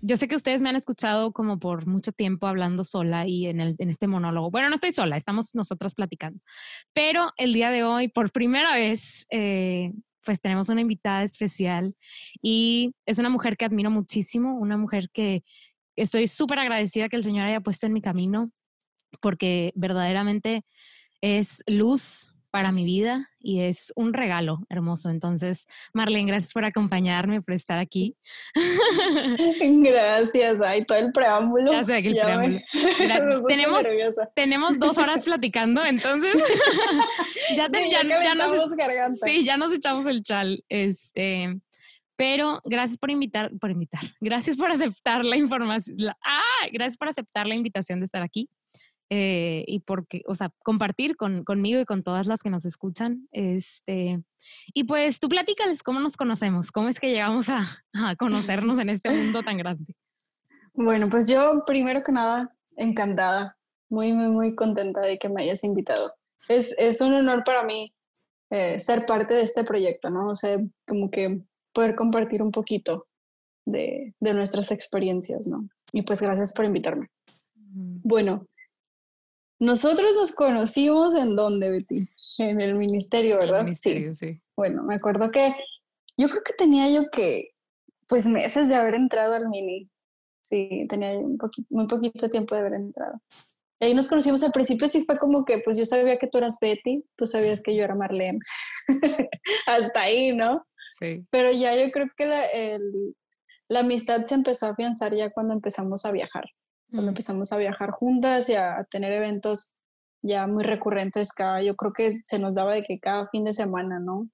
yo sé que ustedes me han escuchado como por mucho tiempo hablando sola y en, este monólogo. Bueno, no estoy sola, estamos nosotras platicando. Pero el día de hoy, por primera vez, eh, pues tenemos una invitada especial y es una mujer que admiro muchísimo, una mujer que estoy súper agradecida que el Señor haya puesto en mi camino porque verdaderamente es luz para mi vida y es un regalo hermoso. Entonces, Marlene, gracias por acompañarme, por estar aquí. Gracias, ay, todo el preámbulo. Ya sé que el preámbulo. tenemos, tenemos dos horas platicando, entonces ya, ya, ya, nos, sí, ya nos echamos el chal. Este, pero gracias por invitar, por invitar, gracias por aceptar la información, ah, gracias por aceptar la invitación de estar aquí. Eh, y porque, o sea, compartir con, conmigo y con todas las que nos escuchan. Este, y pues tú platícales cómo nos conocemos, cómo es que llegamos a, a conocernos en este mundo tan grande. Bueno, pues yo primero que nada, encantada, muy, muy, muy contenta de que me hayas invitado. Es, es un honor para mí eh, ser parte de este proyecto, ¿no? O sea, como que poder compartir un poquito de, de nuestras experiencias, ¿no? Y pues gracias por invitarme. Bueno, nosotros nos conocimos en dónde, Betty? En el ministerio, ¿verdad? ministerio, sí. Bueno, me acuerdo que yo creo que tenía yo que, pues meses de haber entrado al mini. Sí, tenía un poquito, muy poquito tiempo de haber entrado. ahí nos conocimos al principio, sí fue como que, pues yo sabía que tú eras Betty, tú sabías que yo era Marlene. Hasta ahí, ¿no? Sí. Pero ya yo creo que la, la amistad se empezó a afianzar ya cuando empezamos a viajar cuando empezamos a viajar juntas y a, tener eventos ya muy recurrentes cada, yo creo que se nos daba de que cada fin de semana, ¿no?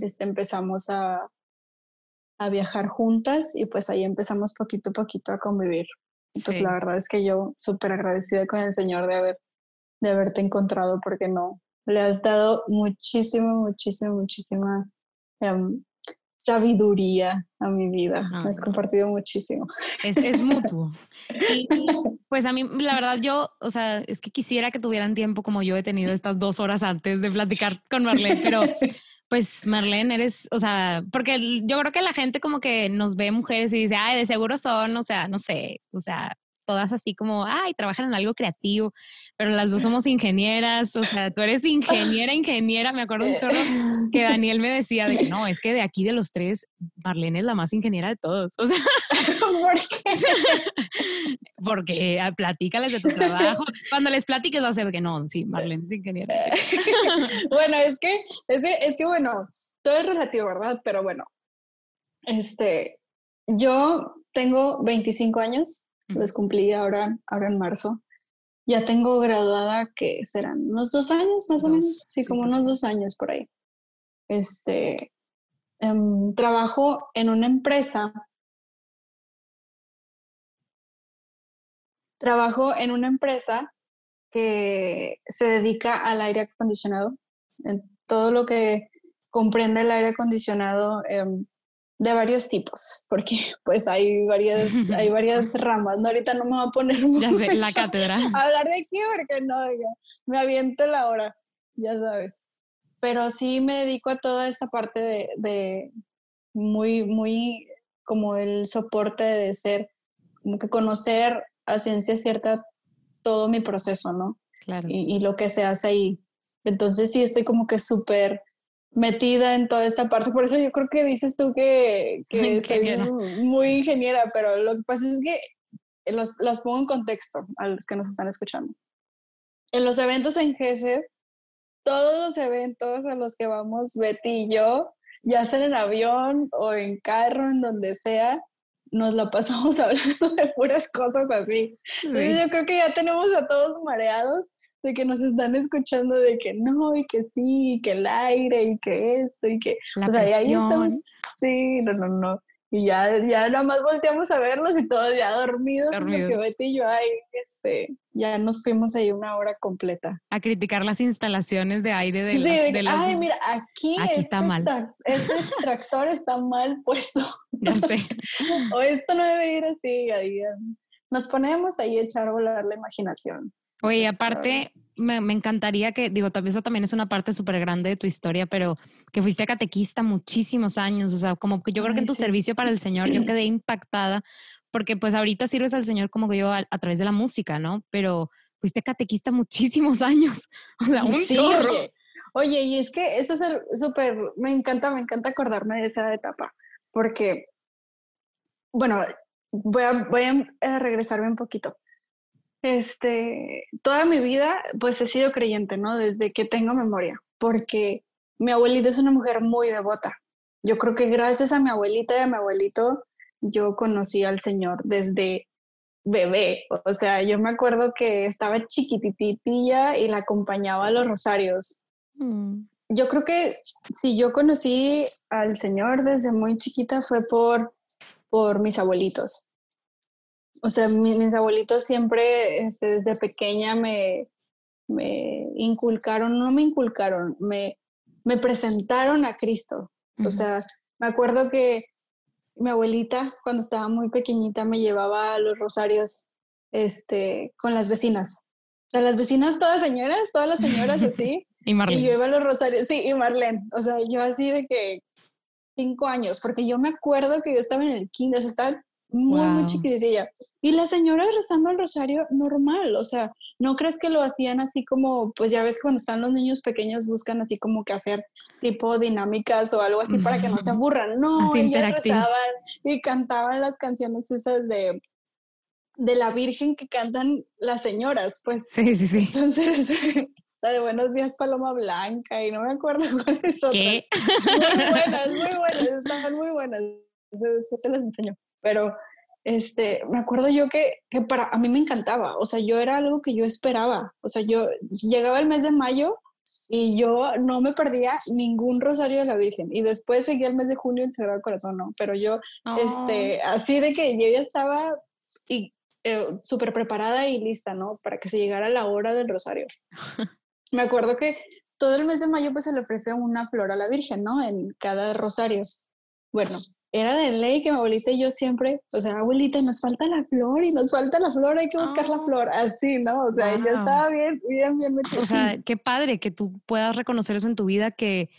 este, empezamos a, a viajar juntas y pues ahí empezamos poquito a poquito a convivir. pues la verdad es que yo súper agradecida con el Señor de, haber, de haberte encontrado porque no, le has dado muchísimo, muchísimo, muchísima em, sabiduría a mi vida. Me has compartido muchísimo. Es, es mutuo. Y, pues a mí, la verdad, yo, o sea, es que quisiera que tuvieran tiempo como yo he tenido estas dos horas antes de platicar con Marlene, pero pues Marlene, eres, o sea, porque yo creo que la gente como que nos ve mujeres y dice, ay, de seguro son, o sea, no sé, o sea, todas así como, ay, trabajan en algo creativo, pero las dos somos ingenieras, o sea, tú eres ingeniera, ingeniera, me acuerdo un chorro que Daniel me decía de que no, es que de aquí de los tres, Marlene es la más ingeniera de todos, o sea, ¿por qué? porque ah, platícales de tu trabajo, cuando les platiques va a ser que no, sí, Marlene es ingeniera. bueno, es que, es que, es que bueno, todo es relativo, ¿verdad? Pero bueno, este, yo tengo 25 años, los cumplí ahora, ahora en marzo. Ya tengo graduada que serán unos dos años más o menos, sí, como unos dos años por ahí. Este, em, trabajo en una empresa. Trabajo en una empresa que se dedica al aire acondicionado, en todo lo que comprende el aire acondicionado, em, de varios tipos, porque pues hay varias, hay varias ramas. No, ahorita no me voy a poner ya sé, la cátedra. a hablar de aquí porque no, me aviento la hora, ya sabes. Pero sí me dedico a toda esta parte de, de muy, muy como el soporte de ser, como que conocer a ciencia cierta todo mi proceso, ¿no? Claro. Y, y lo que se hace ahí. Entonces sí estoy como que súper metida en toda esta parte. Por eso yo creo que dices tú que, que soy muy, ingeniera, pero lo que pasa es que los, las pongo en contexto a los que nos están escuchando. En los eventos en GESED, todos los eventos a los que vamos Betty y yo, ya sea en avión o en carro, en donde sea, nos la pasamos hablando de puras cosas así. yo creo que ya tenemos a todos mareados de que nos están escuchando de que no, y que sí, y que el aire, y que esto, y que... La o sea, ahí estamos, sí, no, no, no. Y ya, ya nada más volteamos a verlos y todos ya dormidos, Dormido. porque Betty y yo ahí, este, ya nos fuimos ahí una hora completa. A criticar las instalaciones de aire de, sí, de, Ay, mira, aquí, aquí está mal. este extractor está mal puesto. Ya sé. o esto no debe ir así. Ahí, nos ponemos ahí a echar a volar la imaginación. Oye, aparte, me, encantaría que, digo, también eso también es una parte súper grande de tu historia, pero que fuiste catequista muchísimos años, o sea, como que yo creo que en tu servicio para el Señor yo quedé impactada, porque pues ahorita sirves al Señor como que yo a, través de la música, ¿no? Pero fuiste catequista muchísimos años, o sea, un sí, oye, oye, y es que eso es súper, me encanta, me encanta acordarme de esa etapa, porque, bueno, voy a, voy a regresarme un poquito este, toda mi vida, pues he sido creyente, ¿no? Desde que tengo memoria, porque mi abuelita es una mujer muy devota. Yo creo que gracias a mi abuelita y a mi abuelito, yo conocí al Señor desde bebé. O sea, yo me acuerdo que estaba chiquititilla y la acompañaba a los rosarios. Mm. Yo creo que si yo conocí al Señor desde muy chiquita fue por, por mis abuelitos o sea, mis, abuelitos siempre este, desde pequeña me, me inculcaron, no me inculcaron, me, me presentaron a Cristo. O sea, me acuerdo que mi abuelita cuando estaba muy pequeñita me llevaba a los rosarios este, con las vecinas. O sea, las vecinas todas señoras, todas las señoras así. y Marlene. Y yo iba a los rosarios, sí, y Marlene. O sea, yo así de que cinco años, porque yo me acuerdo que yo estaba en el kinder, o sea, estaba muy, muy chiquitilla. Y la señora rezando el rosario normal, o sea, no crees que lo hacían así como, pues ya ves cuando están los niños pequeños buscan así como que hacer tipo dinámicas o algo así para que no se aburran. No, ellos rezaban y cantaban las canciones esas de de la Virgen que cantan las señoras, pues. Sí, sí, sí. Entonces, la de Buenos días Paloma Blanca y no me acuerdo cuál es otra. Muy buenas, muy buenas, están muy buenas. Eso, se las enseño pero este, me acuerdo yo que, que, para a mí me encantaba, o sea, yo era algo que yo esperaba, o sea, yo llegaba el mes de mayo y yo no me perdía ningún rosario de la Virgen y después seguía el mes de junio el Sagrado Corazón, ¿no? Pero yo, este, oh. así de que yo ya estaba y eh, súper preparada y lista, ¿no? Para que se llegara la hora del rosario. me acuerdo que todo el mes de mayo pues se le ofrece una flor a la Virgen, ¿no? En cada rosario. Bueno, era de ley que mi abuelita y yo siempre, o sea, abuelita, nos falta la flor y nos falta la flor, hay que buscar la ah. flor, así, ¿no? O sea, yo estaba bien, bien, bien metida. O sea, qué padre que tú puedas reconocer eso en tu vida, que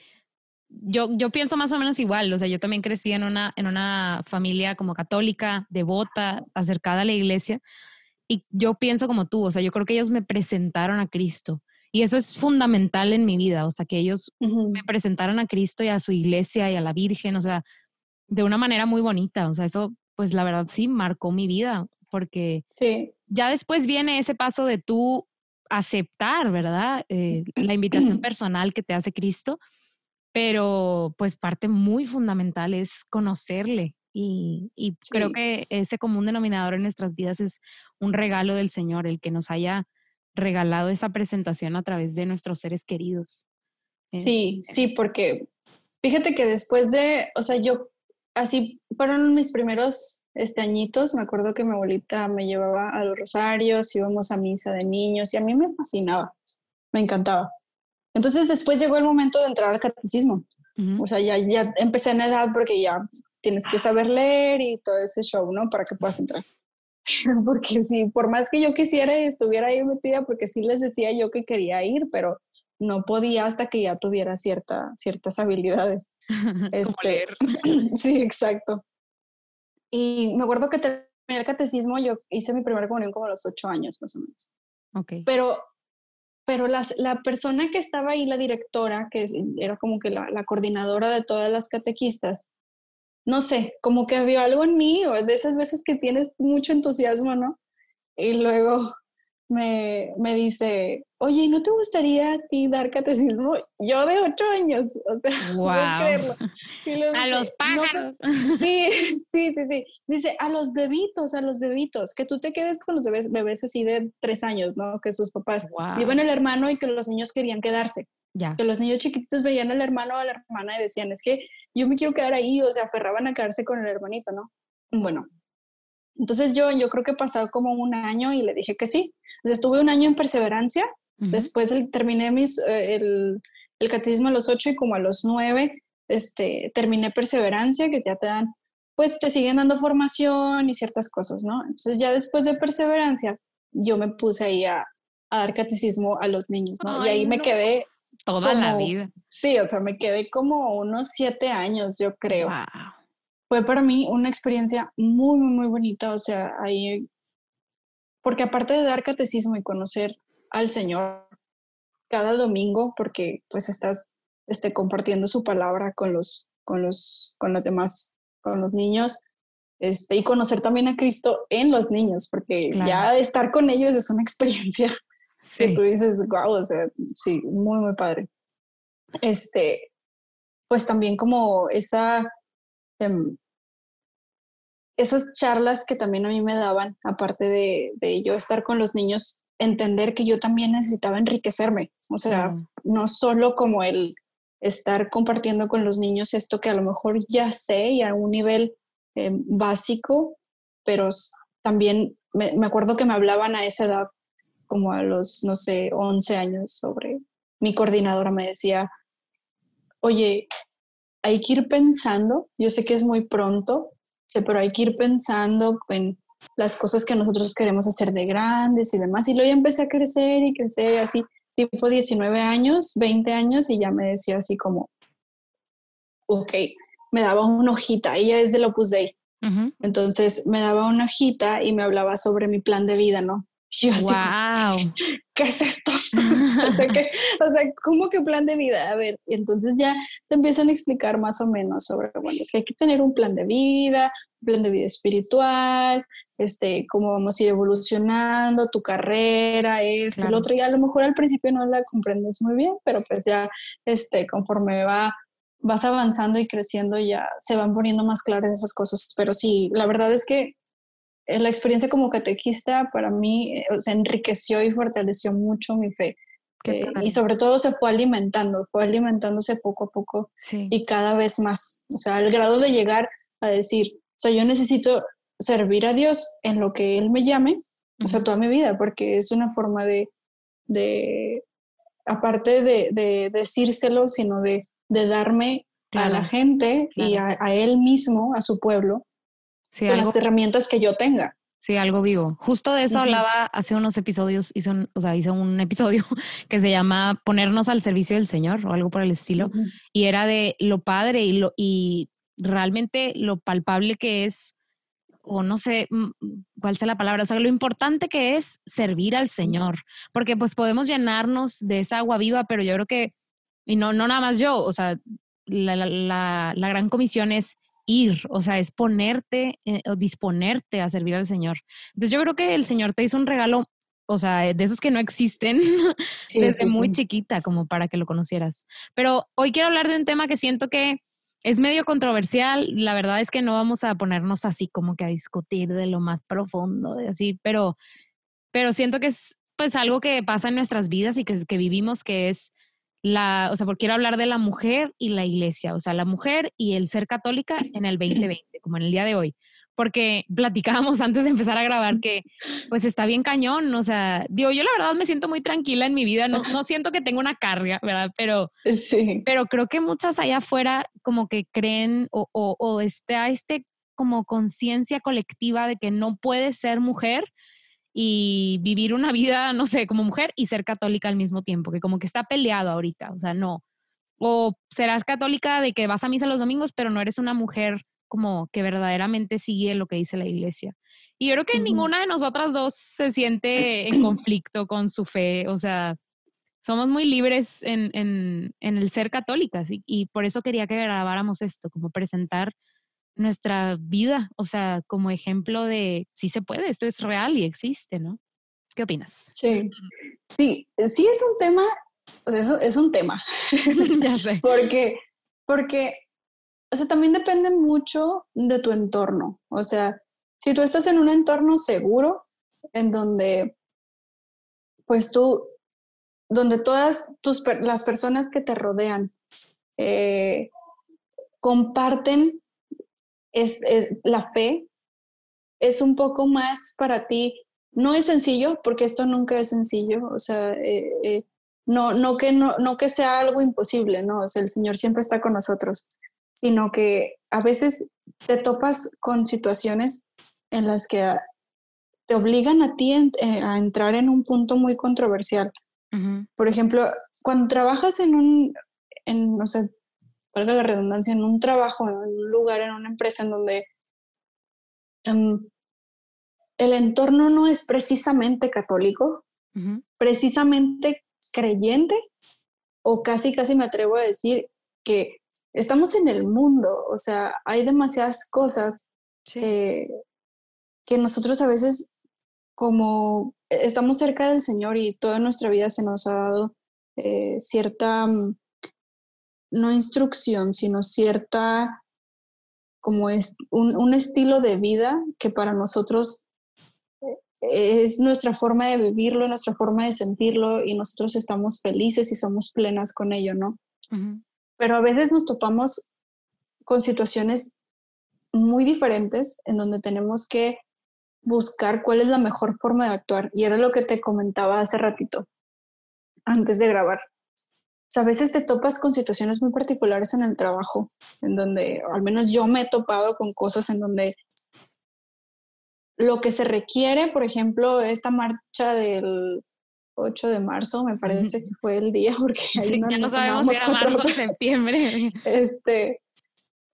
yo, yo pienso más o menos igual, o sea, yo también crecí en una, en una familia como católica, devota, acercada a la iglesia, y yo pienso como tú, o sea, yo creo que ellos me presentaron a Cristo. Y eso es fundamental en mi vida, o sea, que ellos me presentaron a Cristo y a su iglesia y a la Virgen, o sea, de una manera muy bonita. O sea, eso, pues la verdad sí marcó mi vida, porque sí. ya después viene ese paso de tú aceptar, ¿verdad? Eh, la invitación personal que te hace Cristo, pero pues parte muy fundamental es conocerle. Y, y creo que ese común denominador en nuestras vidas es un regalo del Señor, el que nos haya regalado esa presentación a través de nuestros seres queridos. Sí, sí, porque fíjate que después de, o sea, yo así fueron mis primeros este, añitos. Me acuerdo que mi abuelita me llevaba a los rosarios, íbamos a misa de niños y a mí me fascinaba, me encantaba. Entonces después llegó el momento de entrar al catecismo. O sea, ya, ya empecé en edad porque ya tienes que saber leer y todo ese show, ¿no? Para que puedas entrar. porque sí, por más que yo quisiera y estuviera ahí metida, porque sí les decía yo que quería ir, pero no podía hasta que ya tuviera cierta, ciertas habilidades. este, sí, exacto. Y me acuerdo que terminé el catecismo, yo hice mi primera comunión como a los ocho años más o menos. Okay. Pero, pero las, la persona que estaba ahí, la directora, que era como que la, la coordinadora de todas las catequistas, no sé, como que vio algo en mí, o de esas veces que tienes mucho entusiasmo, ¿no? Y luego me, me dice, oye, ¿no te gustaría a ti dar catecismo? Yo de ocho años, o sea, wow. creerlo. a los pájaros. sí, sí, sí, sí. Dice, a los bebitos, a los bebitos, que tú te quedes con los bebés, bebés así de tres años, ¿no? Que sus papás viven el hermano y que los niños querían quedarse. Ya. Que los niños chiquitos veían al hermano o a la hermana y decían, es que yo me quiero quedar ahí, o sea, aferraban a quedarse con el hermanito, ¿no? Bueno, entonces yo, yo creo que pasado como un año y le dije que sí. Entonces estuve un año en perseverancia, después terminé mis, eh, el, el catecismo a los ocho y como a los nueve este, terminé perseverancia, que ya te dan, pues te siguen dando formación y ciertas cosas, ¿no? Entonces ya después de perseverancia, yo me puse ahí a, a dar catecismo a los niños, ¿no? y ahí me quedé... Toda la vida. Sí, o sea, me quedé como unos siete años, yo creo. Wow fue para mí una experiencia muy, muy, muy bonita. O sea, ahí, porque aparte de dar catecismo y conocer al Señor cada domingo, porque pues estás este, compartiendo su palabra con los, con los, con las demás, con los niños, este, y conocer también a Cristo en los niños, porque ya estar con ellos es una experiencia que tú dices, wow, o sea, sí, muy, muy padre. Este, pues también como esa Em, esas charlas que también a mí me daban, aparte de, de, yo estar con los niños, entender que yo también necesitaba enriquecerme, o sea, no solo como el estar compartiendo con los niños esto que a lo mejor ya sé y a un nivel em, básico, pero también me, me, acuerdo que me hablaban a esa edad, como a los, no sé, 11 años, sobre mi coordinadora me decía, oye, hay que ir pensando, yo sé que es muy pronto, pero hay que ir pensando en las cosas que nosotros queremos hacer de grandes y demás. Y luego ya empecé a crecer y crecer así, tipo 19 años, 20 años, y ya me decía así como, ok, me daba una hojita, ella es del Opus Dei. Entonces me daba una hojita y me hablaba sobre mi plan de vida, ¿no? Yo así, wow. ¿qué es esto? o, sea, que, o sea, ¿cómo que plan de vida? A ver, y entonces ya te empiezan a explicar más o menos sobre, bueno, es que hay que tener un plan de vida, un plan de vida espiritual, este, cómo vamos a ir evolucionando, tu carrera, esto, el otro, y a lo mejor al principio no la comprendes muy bien, pero pues ya, este, conforme va vas avanzando y creciendo ya se van poniendo más claras esas cosas, pero sí, la verdad es que la experiencia como catequista para mí eh, se enriqueció y fortaleció mucho mi fe. Eh, y sobre todo se fue alimentando, fue alimentándose poco a poco y cada vez más. O sea, al grado de llegar a decir, o sea, yo necesito servir a Dios en lo que Él me llame, o sea, toda mi vida, porque es una forma de, de aparte de, de, decírselo, sino de, de darme a la gente y a, a, Él mismo, a su pueblo, con las herramientas que yo tenga. Sí, algo vivo. Justo de eso hablaba hace unos episodios, hice un, o sea, hice un episodio que se llama Ponernos al servicio del Señor o algo por el estilo. Y era de lo padre y, lo, y realmente lo palpable que es, o no sé mm, cuál sea la palabra, o sea, lo importante que es servir al Señor. Porque pues podemos llenarnos de esa agua viva, pero yo creo que, y no, no nada más yo, o sea, la, la, la gran comisión es ir, o sea, es ponerte eh, o disponerte a servir al Señor. Entonces yo creo que el Señor te hizo un regalo, o sea, de esos que no existen desde muy chiquita, como para que lo conocieras. Pero hoy quiero hablar de un tema que siento que es medio controversial. La verdad es que no vamos a ponernos así como que a discutir de lo más profundo, de así, pero, pero siento que es pues algo que pasa en nuestras vidas y que, que vivimos, que es la, o sea, porque quiero hablar de la mujer y la iglesia, o sea, la mujer y el ser católica en el 2020, como en el día de hoy. Porque platicábamos antes de empezar a grabar que pues está bien cañón, o sea, digo, yo la verdad me siento muy tranquila en mi vida, no, no siento que tengo una carga, ¿verdad? Pero, sí. pero creo que muchas allá afuera como que creen o, o, o está este como conciencia colectiva de que no puede ser mujer y vivir una vida, no sé, como mujer y ser católica al mismo tiempo, que como que está peleado ahorita, o sea, no. O serás católica de que vas a misa los domingos, pero no eres una mujer como que verdaderamente sigue lo que dice la iglesia. Y yo creo que ninguna de nosotras dos se siente en conflicto con su fe, o sea, somos muy libres en, en, en el ser católicas y, y, por eso quería que grabáramos esto, como presentar nuestra vida, o sea, como ejemplo de si se puede, esto es real y existe, ¿no? ¿Qué opinas? Sí, sí, sí es un tema, o sea, eso es un tema. ya sé. porque, porque, o sea, también depende mucho de tu entorno. O sea, si tú estás en un entorno seguro, en donde, pues tú, donde todas tus, las personas que te rodean eh, comparten es, la fe, es un poco más para ti. No es sencillo, porque esto nunca es sencillo, o sea, eh, eh, no, no, que, no, no que sea algo imposible, ¿no? O sea, el Señor siempre está con nosotros, sino que a veces te topas con situaciones en las que te obligan a ti eh, a entrar en un punto muy controversial. Por ejemplo, cuando trabajas en un, en, no sé, valga la redundancia, en un trabajo, en un lugar, en una empresa en donde em, el entorno no es precisamente católico, precisamente creyente, o casi, casi me atrevo a decir que estamos en el mundo, o sea, hay demasiadas cosas eh, que nosotros a veces como estamos cerca del Señor y toda nuestra vida se nos ha dado eh, cierta mm, no instrucción, sino cierta, como es un, estilo de vida que para nosotros eh, es nuestra forma de vivirlo, nuestra forma de sentirlo y nosotros estamos felices y somos plenas con ello, ¿no? Pero a veces nos topamos con situaciones muy diferentes en donde tenemos que buscar cuál es la mejor forma de actuar. Y era lo que te comentaba hace ratito, antes de grabar a veces te topas con situaciones muy particulares en el trabajo, en donde, al menos yo me he topado con cosas en donde lo que se requiere, por ejemplo, esta marcha del 8 de marzo, me parece que fue el día, porque ahí no, ya no sabemos si era marzo o septiembre. Este,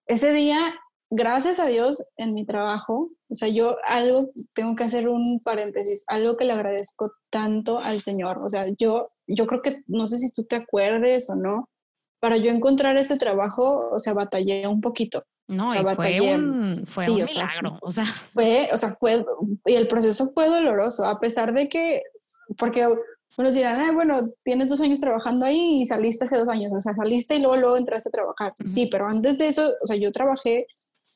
ese día, gracias a Dios, en mi trabajo, o sea, yo algo, tengo que hacer un paréntesis, algo que le agradezco tanto al Señor, o sea, yo yo creo que, no sé si tú te acuerdes o no, para yo encontrar ese trabajo, o sea, batallé un poquito. No, y fue un, fue un milagro, o sea. Fue, o sea, fue, y el proceso fue doloroso, a pesar de que, porque unos dirán, bueno, tienes dos años trabajando ahí y saliste hace dos años, o sea, saliste y luego, luego entraste a trabajar. Sí, pero antes de eso, o sea, yo trabajé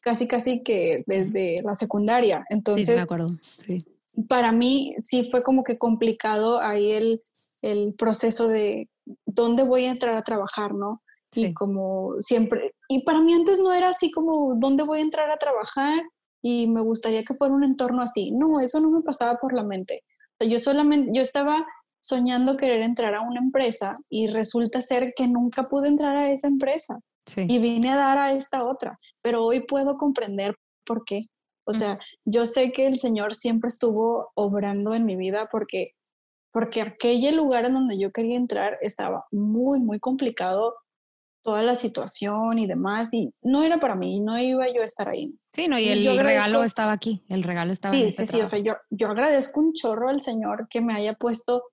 casi, casi que desde la secundaria, entonces. Sí, me acuerdo, sí. Para mí sí fue como que complicado ahí el, el proceso de dónde voy a entrar a trabajar, ¿no? Y como siempre, y para mí antes no era así como dónde voy a entrar a trabajar y me gustaría que fuera un entorno así. No, eso no me pasaba por la mente. yo solamente, yo estaba soñando querer entrar a una empresa y resulta ser que nunca pude entrar a esa empresa. Y vine a dar a esta otra, pero hoy puedo comprender por qué. O sea, yo sé que el Señor siempre estuvo obrando en mi vida porque porque aquel lugar en donde yo quería entrar estaba muy, muy complicado toda la situación y demás, y no era para mí, no iba yo a estar ahí. Sí, no, y, el regalo estaba aquí, el regalo estaba sí, en este Sí, sí, o sea, yo, yo agradezco un chorro al Señor que me haya puesto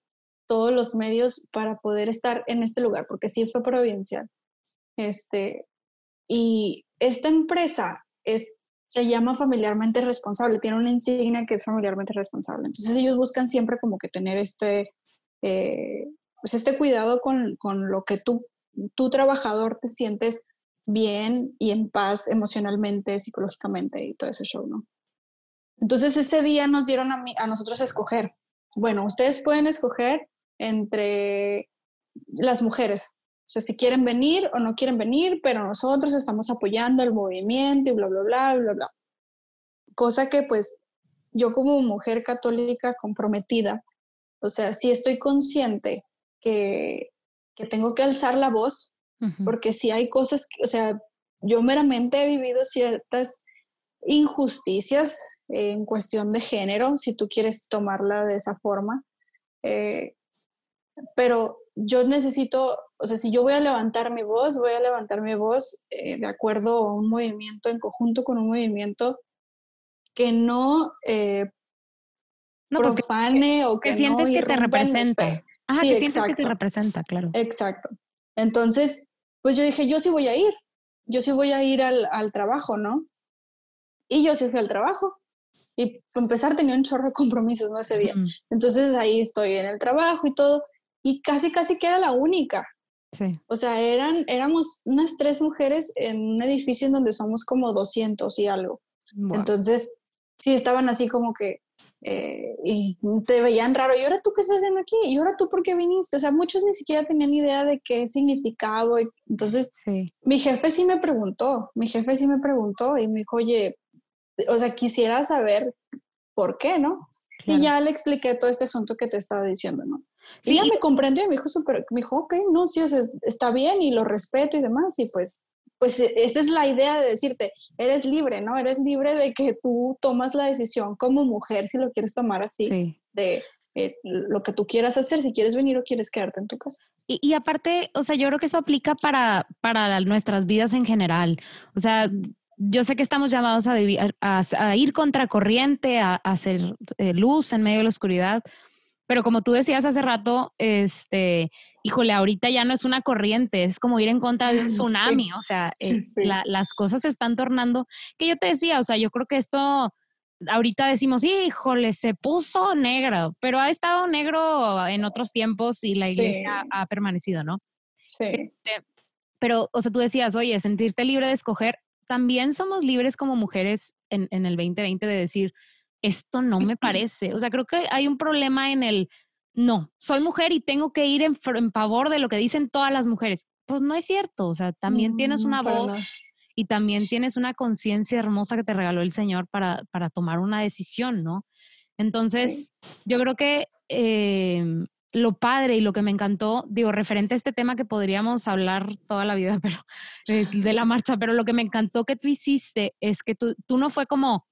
todos los medios para poder estar en este lugar, porque sí fue providencial. Este, y esta empresa es se llama familiarmente responsable, tiene una insignia que es familiarmente responsable. Entonces ellos buscan siempre como que tener este, eh, pues este cuidado con, con, lo que tú, tu trabajador te sientes bien y en paz emocionalmente, psicológicamente y todo ese show, ¿no? Entonces ese día nos dieron a, mí, a nosotros escoger. Bueno, ustedes pueden escoger entre las mujeres, o sea, si quieren venir o no quieren venir, pero nosotros estamos apoyando el movimiento y bla, bla, bla, bla, bla. Cosa que pues yo como mujer católica comprometida, o sea, sí estoy consciente que, que tengo que alzar la voz, porque si hay cosas, o sea, yo meramente he vivido ciertas injusticias en cuestión de género, si tú quieres tomarla de esa forma, eh, pero yo necesito, o sea, si yo voy a levantar mi voz, voy a levantar mi voz eh, de acuerdo a un movimiento, en conjunto con un movimiento que no, eh, pues profane o que, que sientes que te representa. Ajá, que sientes que te representa, claro. Exacto. Entonces, pues yo dije, yo sí voy a ir, yo sí voy a ir al, al trabajo, ¿no? Y yo sí fui al trabajo. Y para empezar tenía un chorro de compromisos, ¿no? Ese día. Entonces ahí estoy en el trabajo y todo, y casi, casi que era la única. Sí. O sea, eran, éramos unas tres mujeres en un edificio en donde somos como 200 y algo. Entonces, sí, estaban así como que, eh, y te veían raro, ¿y ahora tú qué estás haciendo aquí? ¿Y ahora tú por qué viniste? O sea, muchos ni siquiera tenían idea de qué significaba. Entonces, mi jefe sí me preguntó, mi jefe sí me preguntó y me dijo, oye, o sea, quisiera saber por qué, ¿no? Y ya le expliqué todo este asunto que te estaba diciendo, ¿no? Sí. Y ella me comprendió y me dijo, super, me dijo, ok, no, sí, está bien y lo respeto y demás. Y pues, pues e, esa es la idea de decirte, eres libre, ¿no? Eres libre de que tú tomas la decisión como mujer, si lo quieres tomar así, de eh, lo que tú quieras hacer, si quieres venir o quieres quedarte en tu casa. Y, y, aparte, o sea, yo creo que eso aplica para, para nuestras vidas en general. O sea, yo sé que estamos llamados a, vivir, a, ir contracorriente, a, a hacer eh, luz en medio de la oscuridad, pero como tú decías hace rato, este, híjole, ahorita ya no es una corriente, es como ir en contra de un tsunami, o sea, eh, las cosas se están tornando, que yo te decía, o sea, yo creo que esto, ahorita decimos, híjole, se puso negro, pero ha estado negro en otros tiempos y la iglesia ha permanecido, ¿no? Sí. Este, pero, o sea, tú decías, oye, sentirte libre de escoger, también somos libres como mujeres en, en el 2020 de decir, esto no me parece. O sea, creo que hay un problema en el, no, soy mujer y tengo que ir en, favor de lo que dicen todas las mujeres. Pues no es cierto, o sea, también tienes una voz y también tienes una conciencia hermosa que te regaló el Señor para, para tomar una decisión, ¿no? Entonces, yo creo que em, lo padre y lo que me encantó, digo, referente a este tema que podríamos hablar toda la vida, pero eh, de la marcha, pero lo que me encantó que tú hiciste es que tú, tú no fue como,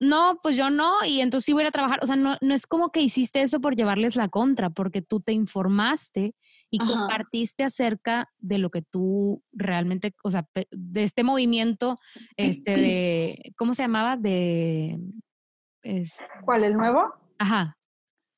no, pues yo no, y entonces sí voy a trabajar. O sea, no, no es como que hiciste eso por llevarles la contra, porque tú te informaste y compartiste acerca de lo que tú realmente, o sea, de este movimiento, este de, ¿cómo se llamaba? De... ¿Cuál, el nuevo? Ajá.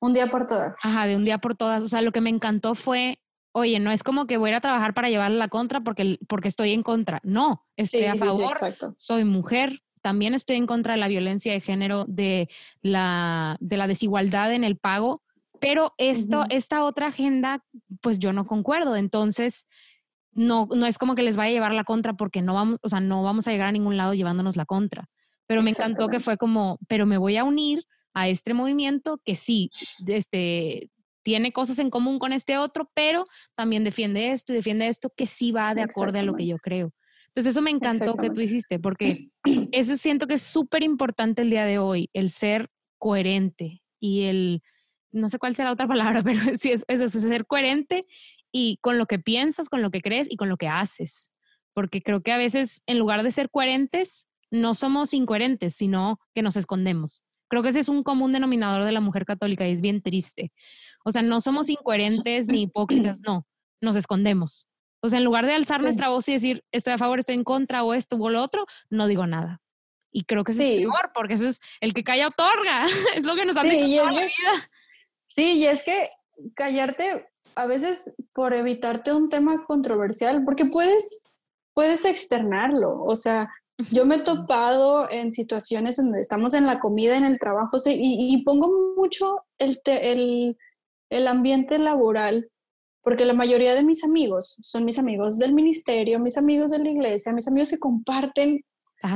Un día por todas. Ajá, de un día por todas. O sea, lo que me encantó fue, oye, no es como que voy a trabajar para llevarle la contra porque, porque estoy en contra. No, estoy a favor. soy mujer, también estoy en contra de la violencia de género, de la, de la desigualdad en el pago, pero esto, esta otra agenda, pues yo no concuerdo. Entonces, no, no es como que les vaya a llevar la contra porque no vamos, o sea, no vamos a llegar a ningún lado llevándonos la contra. Pero me encantó que fue como, pero me voy a unir a este movimiento que sí, este, tiene cosas en común con este otro, pero también defiende esto y defiende esto que sí va de acorde a lo que yo creo. Entonces eso me encantó que tú hiciste, porque eso siento que es súper importante el día de hoy, el ser coherente y el, no sé cuál será otra palabra, pero sí es, es, ser coherente y con lo que piensas, con lo que crees y con lo que haces. Porque creo que a veces en lugar de ser coherentes, no somos incoherentes, sino que nos escondemos. Creo que ese es un común denominador de la mujer católica y es bien triste. O sea, no somos incoherentes ni hipócritas, no, nos escondemos. O sea, en lugar de alzar nuestra voz y decir estoy a favor, estoy en contra o esto o lo otro, no digo nada. Y creo que eso es peor, porque eso es el que calla otorga. es lo que nos han dicho toda la vida. Sí, y es que callarte a veces por evitarte un tema controversial, porque puedes, puedes externarlo. O sea, yo me he topado en situaciones donde estamos en la comida, en el trabajo, y, pongo mucho el, el, el ambiente laboral porque la mayoría de mis amigos son mis amigos del ministerio, mis amigos de la iglesia, mis amigos que comparten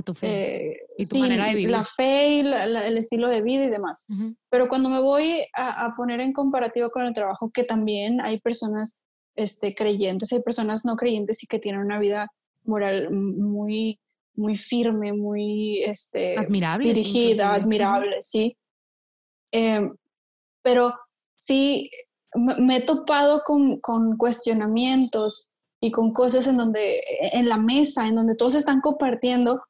tu fe. Eh, y tu manera de vivir. La fe y el estilo de vida y demás. Pero cuando me voy a, poner en comparativo con el trabajo, que también hay personas este, creyentes, hay personas no creyentes y que tienen una vida moral muy, muy firme, muy este, admirable, dirigida, admirable, sí. Em, pero sí, me he topado con, cuestionamientos y con cosas en donde, en la mesa, en donde todos están compartiendo.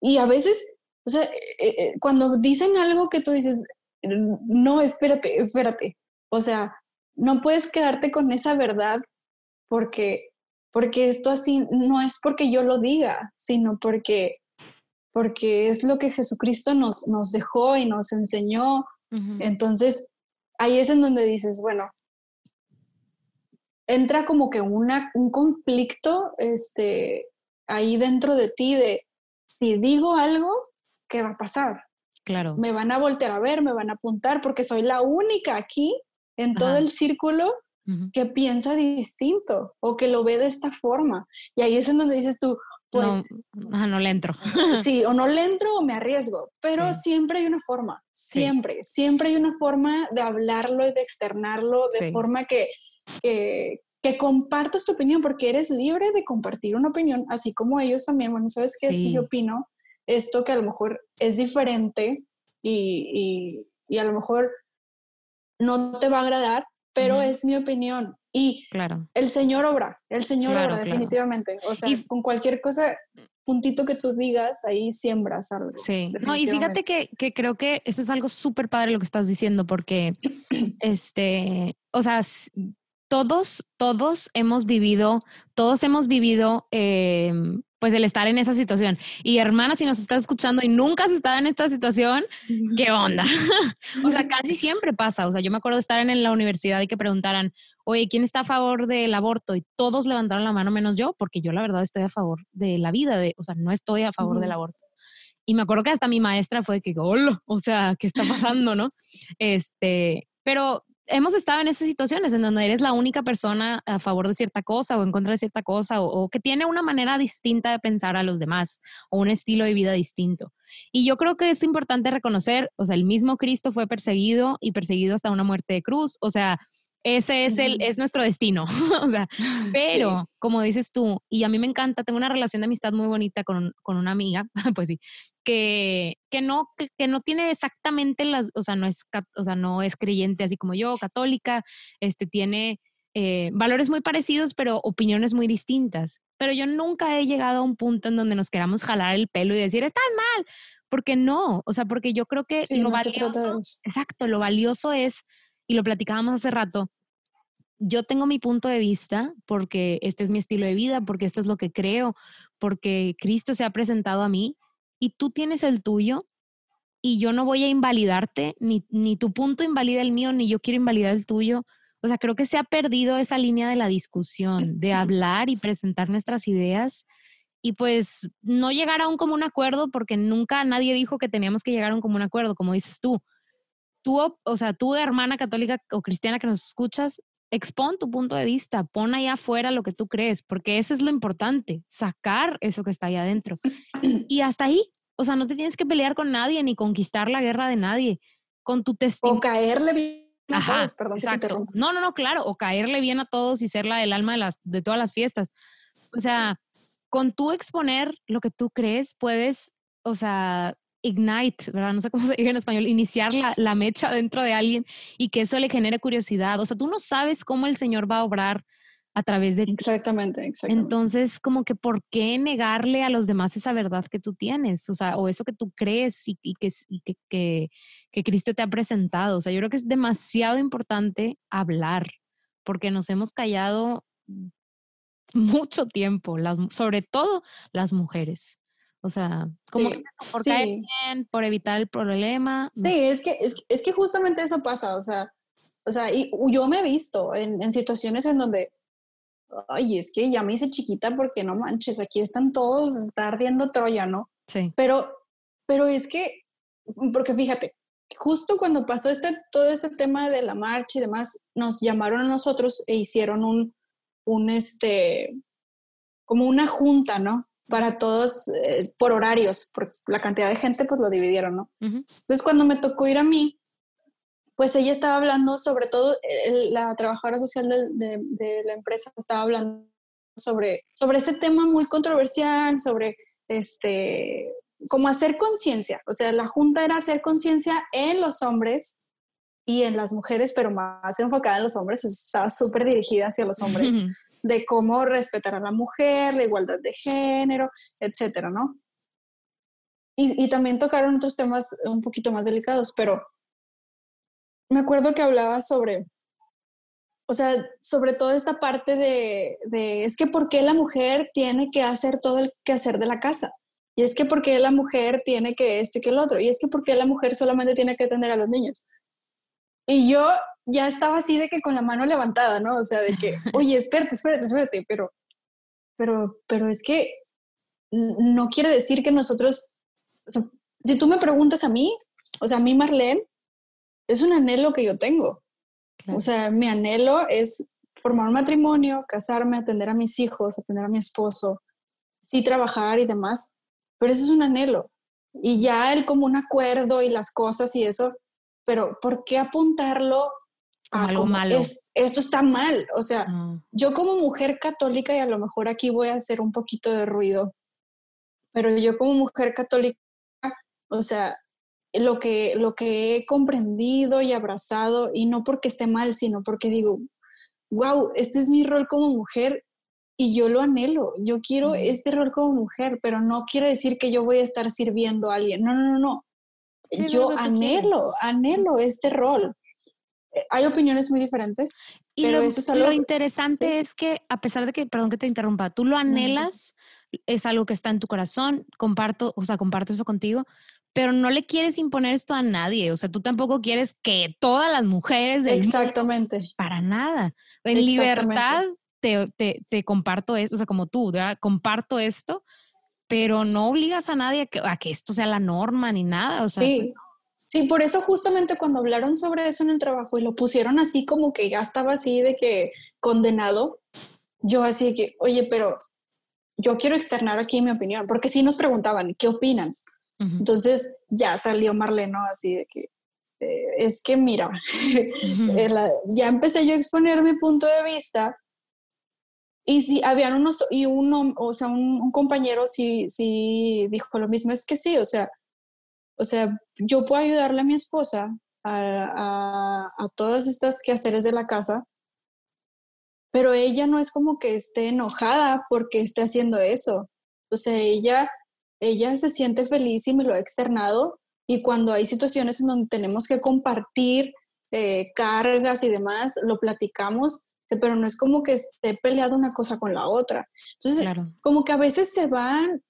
Y a veces, o sea, eh, eh, cuando dicen algo que tú dices, no, espérate, espérate, o sea, no puedes quedarte con esa verdad porque, porque esto así no es porque yo lo diga, sino porque, porque es lo que Jesucristo nos, nos dejó y nos enseñó. Entonces, ahí es en donde dices, bueno, entra como que una, un conflicto este, ahí dentro de ti de si digo algo, ¿qué va a pasar? claro. me van a voltear a ver, me van a apuntar, porque soy la única aquí en todo el círculo que piensa distinto o que lo ve de esta forma. Y ahí es en donde dices tú, pues... No, no le entro. sí, o no le entro o me arriesgo, pero siempre hay una forma, siempre, siempre hay una forma de hablarlo y de externarlo de forma que, que, que compartas tu opinión, porque eres libre de compartir una opinión, así como ellos también, bueno, ¿sabes qué es que yo opino? Esto que a lo mejor es diferente y, y, y a lo mejor no te va a agradar, pero es mi opinión. Y claro. el Señor obra, el Señor obra definitivamente. O sea, con cualquier cosa, puntito que tú digas, ahí siembras algo. Sí, no, y fíjate que, que, creo que eso es algo súper padre lo que estás diciendo, porque, este, o sea, todos, todos hemos vivido, todos hemos vivido eh, pues el estar en esa situación. Y hermana, si nos estás escuchando y nunca has estado en esta situación, ¿qué onda? o sea, casi siempre pasa. O sea, yo me acuerdo de estar en la universidad y que preguntaran, oye, ¿quién está a favor del aborto? Y todos levantaron la mano menos yo, porque yo la verdad estoy a favor de la vida, de, o sea, no estoy a favor del aborto. Y me acuerdo que hasta mi maestra fue que, hola, o sea, ¿qué está pasando, no? Este, pero hemos estado en esas situaciones en donde eres la única persona a favor de cierta cosa o en contra de cierta cosa o, que tiene una manera distinta de pensar a los demás o un estilo de vida distinto. Y yo creo que es importante reconocer, o sea, el mismo Cristo fue perseguido y perseguido hasta una muerte de cruz, o sea, ese es, el, es nuestro destino. o sea, pero, como dices tú, y a mí me encanta, tengo una relación de amistad muy bonita con, con una amiga, pues sí, que, que, no, que, no tiene exactamente las, o sea, no es, o sea, no es creyente así como yo, católica, este, tiene eh, valores muy parecidos, pero opiniones muy distintas. Pero yo nunca he llegado a un punto en donde nos queramos jalar el pelo y decir, estás mal, porque no, o sea, porque yo creo que lo valioso, exacto, lo valioso es y lo platicábamos hace rato, yo tengo mi punto de vista porque este es mi estilo de vida, porque esto es lo que creo, porque Cristo se ha presentado a mí y tú tienes el tuyo y yo no voy a invalidarte, ni, ni tu punto invalida el mío, ni yo quiero invalidar el tuyo. O sea, creo que se ha perdido esa línea de la discusión, de hablar y presentar nuestras ideas y pues no llegar a un común acuerdo porque nunca nadie dijo que teníamos que llegar a un común acuerdo, como dices tú tú, o sea, tú hermana católica o cristiana que nos escuchas, expon tu punto de vista, pon ahí afuera lo que tú crees, porque eso es lo importante, sacar eso que está ahí adentro. Y hasta ahí, o sea, no te tienes que pelear con nadie ni conquistar la guerra de nadie, con tu testimonio. O caerle bien a todos, perdón. Exacto. No, no, no, claro, o caerle bien a todos y ser la del alma de, las, de todas las fiestas. O sea, con tú exponer lo que tú crees, puedes, o sea, ignite, ¿verdad? No sé cómo se dice en español, iniciar la, la, mecha dentro de alguien y que eso le genere curiosidad. O sea, tú no sabes cómo el Señor va a obrar a través de Exactamente, exactamente. Entonces, como que, ¿por qué negarle a los demás esa verdad que tú tienes? O sea, o eso que tú crees y, que, y que, que, que Cristo te ha presentado. O sea, yo creo que es demasiado importante hablar, porque nos hemos callado mucho tiempo, las, sobre todo las mujeres. O sea, como por bien, por evitar el problema. Sí, es que, es, es, que justamente eso pasa, o sea, o sea, y yo me he visto en, en, situaciones en donde, ay, es que ya me hice chiquita porque no manches, aquí están todos, está ardiendo Troya, ¿no? Sí. Pero, pero es que, porque fíjate, justo cuando pasó este, todo este tema de la marcha y demás, nos llamaron a nosotros e hicieron un, un este, como una junta, ¿no? Para todos eh, por horarios, por la cantidad de gente, pues lo dividieron, ¿no? Entonces, cuando me tocó ir a mí, pues ella estaba hablando, sobre todo la trabajadora social de, de, la empresa estaba hablando sobre, sobre este tema muy controversial, sobre este, como hacer conciencia, o sea, la junta era hacer conciencia en los hombres y en las mujeres, pero más enfocada en los hombres, estaba súper dirigida hacia los hombres de cómo respetar a la mujer, la igualdad de género, etcétera, ¿no? Y, también tocaron otros temas un poquito más delicados, pero me acuerdo que hablaba sobre, o sea, sobre toda esta parte de, de, es que por qué la mujer tiene que hacer todo el quehacer de la casa. Y es que por qué la mujer tiene que esto y que el otro. Y es que por qué la mujer solamente tiene que atender a los niños. Y yo ya estaba así de que con la mano levantada, ¿no? O sea, de que, oye, espérate, espérate, espérate, pero, pero, pero es que no quiere decir que nosotros, o sea, si tú me preguntas a mí, o sea, mi Marlene es un anhelo que yo tengo. O sea, mi anhelo es formar un matrimonio, casarme, atender a mis hijos, atender a mi esposo, sí trabajar y demás, pero eso es un anhelo. Y ya el como un acuerdo y las cosas y eso, pero ¿por qué apuntarlo a algo malo? esto está mal. O sea, yo como mujer católica, y a lo mejor aquí voy a hacer un poquito de ruido, pero yo como mujer católica, o sea, lo que, lo que he comprendido y abrazado, y no porque esté mal, sino porque digo, wow, este es mi rol como mujer y yo lo anhelo, yo quiero este rol como mujer, pero no quiere decir que yo voy a estar sirviendo a alguien, no, no, no, no. yo anhelo, anhelo este rol. Hay opiniones muy diferentes. Y pero lo, eso es algo, lo interesante es que, a pesar de que, perdón que te interrumpa, tú lo anhelas, es algo que está en tu corazón, comparto, o sea, comparto eso contigo, pero no le quieres imponer esto a nadie. O sea, tú tampoco quieres que todas las mujeres Exactamente. para nada. En libertad te, te, te, comparto esto, o sea, como tú, comparto esto, pero no obligas a nadie a que, a que, esto sea la norma ni nada. O sea, sí. Pues sí, por eso justamente cuando hablaron sobre eso en el trabajo y lo pusieron así como que ya estaba así de que condenado, yo así de que, oye, pero yo quiero externar aquí mi opinión, porque sí nos preguntaban, ¿qué opinan? Entonces ya salió Marleno así de que, eh, es que mira, ya empecé yo a exponer mi punto de vista y si habían unos, y uno, o sea, un, compañero sí, sí dijo lo mismo, es que sí, o sea, o sea, yo puedo ayudarle a mi esposa a, a, todas estas quehaceres de la casa, pero ella no es como que esté enojada porque esté haciendo eso. O sea, ella, ella se siente feliz y me lo ha externado. Y cuando hay situaciones en donde tenemos que compartir eh, cargas y demás, lo platicamos pero no es como que esté peleado una cosa con la otra. Entonces, como que a veces se van,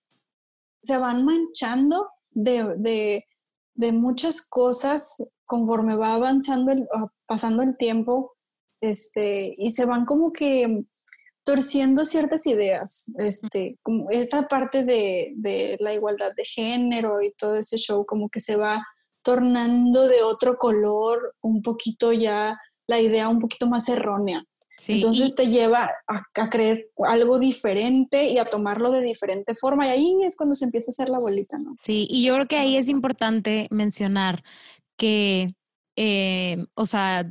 se van manchando de, muchas cosas conforme va avanzando, el, ah, pasando el tiempo, este, y se van como que torciendo ciertas ideas, este, como esta parte de, de la igualdad de género y todo ese show como que se va tornando de otro color, un poquito ya la idea un poquito más errónea. Entonces te lleva a, creer algo diferente y a tomarlo de diferente forma y ahí es cuando se empieza a hacer la bolita, ¿no? Sí, y yo creo que ahí es importante mencionar que, eh, o sea,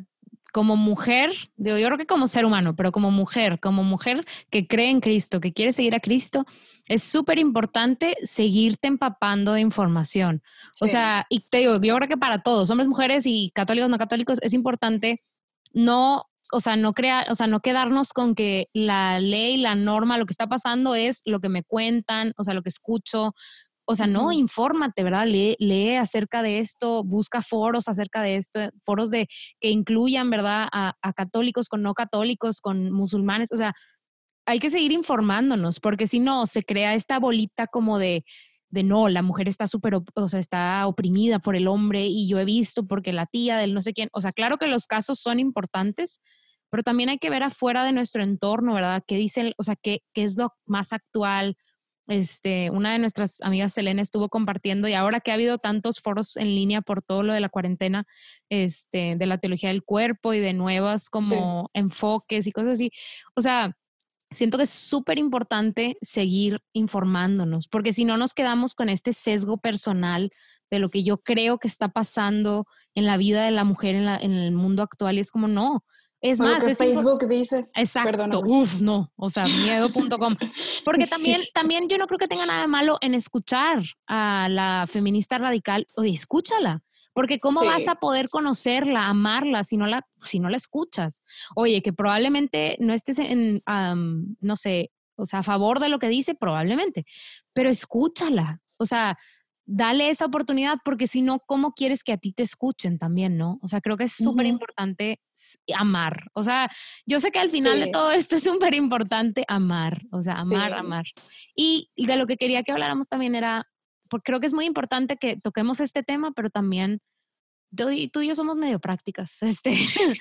como mujer, digo, yo creo que como ser humano, pero como mujer, como mujer que cree en Cristo, que quiere seguir a Cristo, es súper importante seguirte empapando de información. O sea, y te digo, yo creo que para todos, hombres, mujeres y católicos, no católicos, es importante no o sea, no crear, o sea, no quedarnos con que la ley, la norma, lo que está pasando es lo que me cuentan, o sea, lo que escucho. O sea, no, infórmate, ¿verdad? Lee, lee acerca de esto, busca foros acerca de esto, foros de que incluyan, ¿verdad? A, a católicos con no católicos, con musulmanes. O sea, hay que seguir informándonos, porque si no, se crea esta bolita como de, de no, la mujer está súper, o sea, está oprimida por el hombre y yo he visto porque la tía del no sé quién, o sea, claro que los casos son importantes, pero también hay que ver afuera de nuestro entorno, ¿verdad? ¿Qué dicen, o sea, qué, qué es lo más actual? Este, una de nuestras amigas, Selena, estuvo compartiendo y ahora que ha habido tantos foros en línea por todo lo de la cuarentena, este, de la teología del cuerpo y de nuevas como enfoques y cosas así, o sea, siento que es súper importante seguir informándonos, porque si no nos quedamos con este sesgo personal de lo que yo creo que está pasando en la vida de la mujer en, en el mundo actual, y es como no, es más, que Facebook dice. Exacto. Uf, no. O sea, miedo.com. Porque también, también yo no creo que tenga nada de malo en escuchar a la feminista radical. Oye, escúchala. Porque ¿cómo vas a poder conocerla, amarla si no la, si no la escuchas? Oye, que probablemente no estés en, no sé, o sea, a favor de lo que dice, probablemente, pero escúchala. O sea, dale esa oportunidad porque si no, ¿cómo quieres que a ti te escuchen también, no? O sea, creo que es súper importante amar. O sea, yo sé que al final de todo esto es súper importante amar, o sea, amar, amar. Y, de lo que quería que habláramos también era, porque creo que es muy importante que toquemos este tema, pero también tú y, tú y yo somos medio prácticas, este,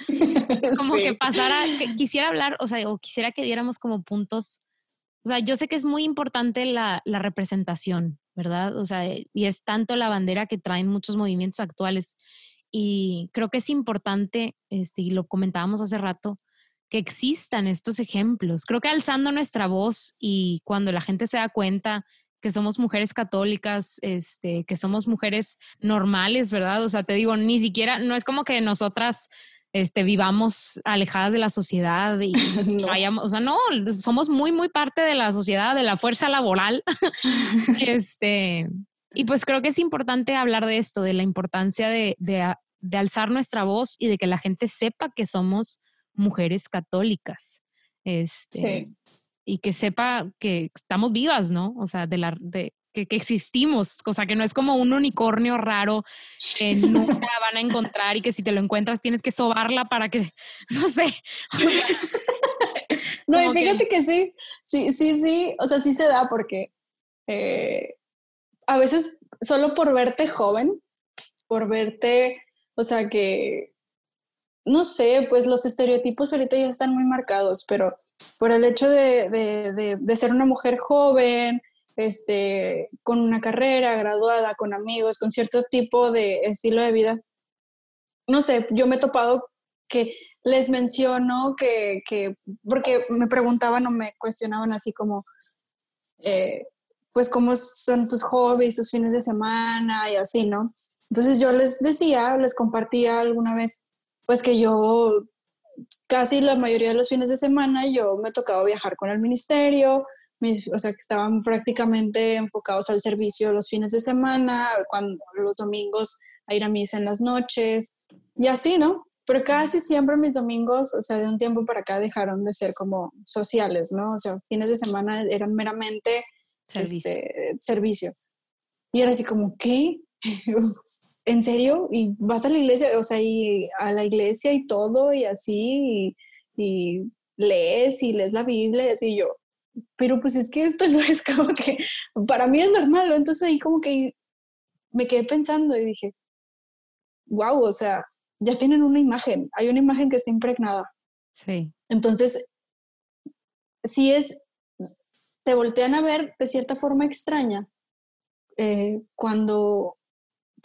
como que pasara, que quisiera hablar, o sea, o quisiera que diéramos como puntos, o sea, yo sé que es muy importante la, la representación, ¿verdad? O sea, y es tanto la bandera que traen muchos movimientos actuales. Y creo que es importante, este, y lo comentábamos hace rato, que existan estos ejemplos. Creo que alzando nuestra voz y cuando la gente se da cuenta que somos mujeres católicas, este, que somos mujeres normales, ¿verdad? O sea, te digo, ni siquiera, no es como que nosotras este, vivamos alejadas de la sociedad y vayamos, o sea, no, somos muy, muy parte de la sociedad, de la fuerza laboral. este, y pues creo que es importante hablar de esto, de la importancia de, de, de alzar nuestra voz y de que la gente sepa que somos mujeres católicas. Este, Y que sepa que estamos vivas, ¿no? O sea, de la, de, que, que, existimos, cosa que no es como un unicornio raro que nunca van a encontrar y que si te lo encuentras tienes que sobarla para que, no sé. no, y fíjate que... sí, sí, sí, sí, o sea, sí se da porque eh, a veces solo por verte joven, por verte, o sea, que no sé, pues los estereotipos ahorita ya están muy marcados, pero por el hecho de, ser una mujer joven, este, con una carrera, graduada, con amigos, con cierto tipo de estilo de vida, no sé, yo me he topado que les menciono que, porque me preguntaban o me cuestionaban así como, eh, pues cómo son tus hobbies, tus fines de semana y así, ¿no? Entonces yo les decía, les compartía alguna vez pues que yo casi la mayoría de los fines de semana yo me tocaba viajar con el ministerio, mis, o sea, que estaban prácticamente enfocados al servicio los fines de semana, cuando los domingos a ir a misa en las noches y así, ¿no? Pero casi siempre mis domingos, o sea, de un tiempo para acá dejaron de ser como sociales, ¿no? O sea, fines de semana eran meramente servicio. Este, servicio. Y era así como, ¿qué? ¿en serio? ¿Y vas a la iglesia? O sea, y a la iglesia y todo y así, y, lees y lees la Biblia y así yo. Pero pues es que esto no es como que, para mí es normal, entonces ahí como que me quedé pensando y dije, wow, o sea, ya tienen una imagen, hay una imagen que está impregnada. Sí. Entonces, si es, te voltean a ver de cierta forma extraña eh, cuando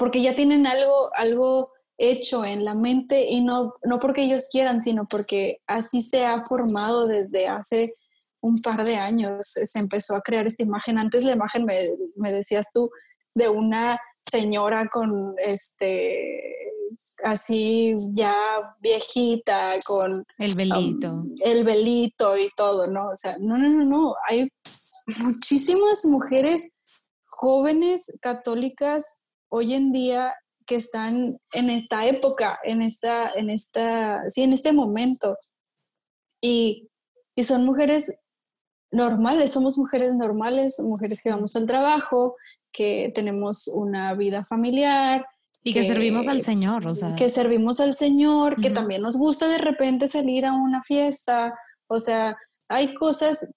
porque ya tienen algo, algo hecho en la mente y no, no porque ellos quieran, sino porque así se ha formado desde hace un par de años. Se empezó a crear esta imagen. Antes la imagen, me, me decías tú, de una señora con este así ya viejita con el velito um, el velito y todo no o sea no no no no hay muchísimas mujeres jóvenes católicas hoy en día que están en esta época, en esta, en esta, sí, en este momento. Y, y son mujeres normales, somos mujeres normales, mujeres que vamos al trabajo, que tenemos una vida familiar. Y que, servimos al Señor, o sea. Que servimos al Señor, que también nos gusta de repente salir a una fiesta, o sea, hay cosas,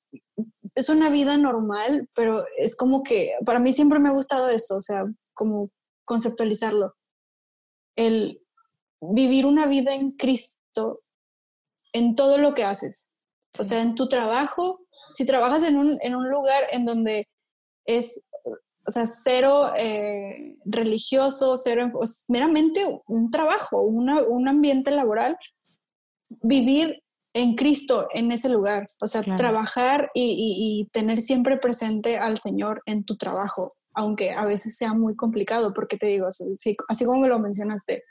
es una vida normal, pero es como que, para mí siempre me ha gustado esto, o sea, como conceptualizarlo. El vivir una vida en Cristo en todo lo que haces. O sea, en tu trabajo, si trabajas en un, en un lugar en donde es, o sea, cero eh, religioso, cero, meramente un trabajo, un ambiente laboral, vivir en Cristo en ese lugar, o sea, trabajar y, tener siempre presente al Señor en tu trabajo, aunque a veces sea muy complicado, porque te digo, así como me lo mencionaste,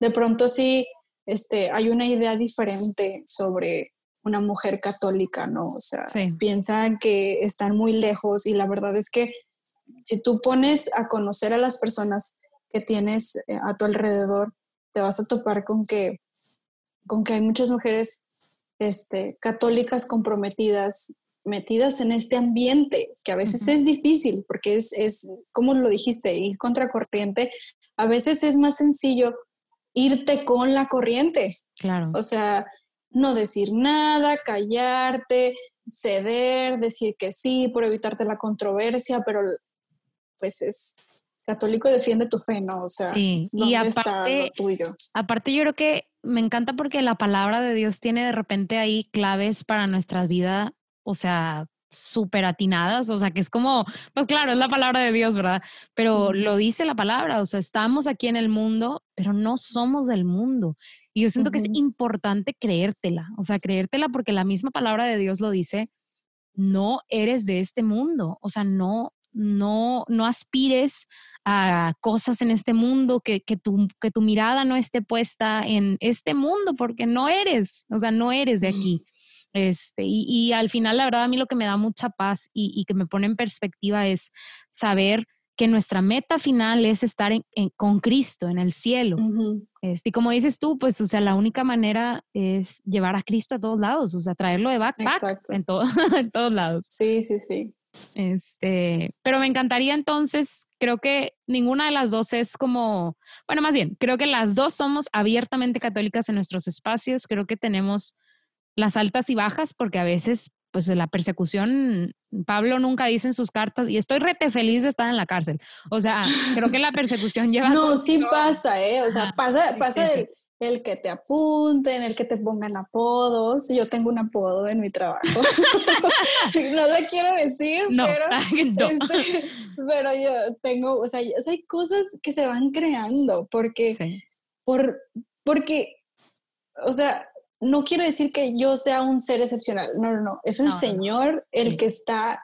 de pronto sí este, hay una idea diferente sobre una mujer católica, ¿no? O sea, piensan que están muy lejos y la verdad es que si tú pones a conocer a las personas que tienes eh, a tu alrededor, te vas a topar con que, con que hay muchas mujeres este, católicas comprometidas metidas en este ambiente, que a veces es difícil, porque es, es, como lo dijiste, ir contracorriente, a veces es más sencillo irte con la corriente. Claro. O sea, no decir nada, callarte, ceder, decir que sí por evitarte la controversia, pero pues es católico defiende tu fe, ¿no? O sea, sí. y aparte, aparte yo creo que me encanta porque la palabra de Dios tiene de repente ahí claves para nuestra vida o sea, súper atinadas, o sea, que es como, pues claro, es la palabra de Dios, ¿verdad? Pero lo dice la palabra, o sea, estamos aquí en el mundo, pero no somos del mundo. Y yo siento que es importante creértela, o sea, creértela porque la misma palabra de Dios lo dice, no eres de este mundo, o sea, no, no, no aspires a cosas en este mundo, que, que, tu, que tu mirada no esté puesta en este mundo, porque no eres, o sea, no eres de aquí. Este, y, al final, la verdad, a mí lo que me da mucha paz y, que me pone en perspectiva es saber que nuestra meta final es estar con Cristo en el cielo. este, y como dices tú, pues, o sea, la única manera es llevar a Cristo a todos lados, o sea, traerlo de backpack en, todo, en todos lados. Sí, sí, sí. Este, pero me encantaría entonces, creo que ninguna de las dos es como, bueno, más bien, creo que las dos somos abiertamente católicas en nuestros espacios, creo que tenemos las altas y bajas, porque a veces, pues la persecución, Pablo nunca dice en sus cartas, y estoy rete feliz de estar en la cárcel. O sea, creo que la persecución lleva... No, sí pasa, ¿eh? O sea, pasa, pasa el, que te apunten, el que te pongan apodos. Yo tengo un apodo en mi trabajo. no lo quiero decir, pero, este, pero yo tengo, o sea, hay cosas que se van creando porque, por, porque, o sea, no quiere decir que yo sea un ser excepcional, no, no, no, es el Señor el que está,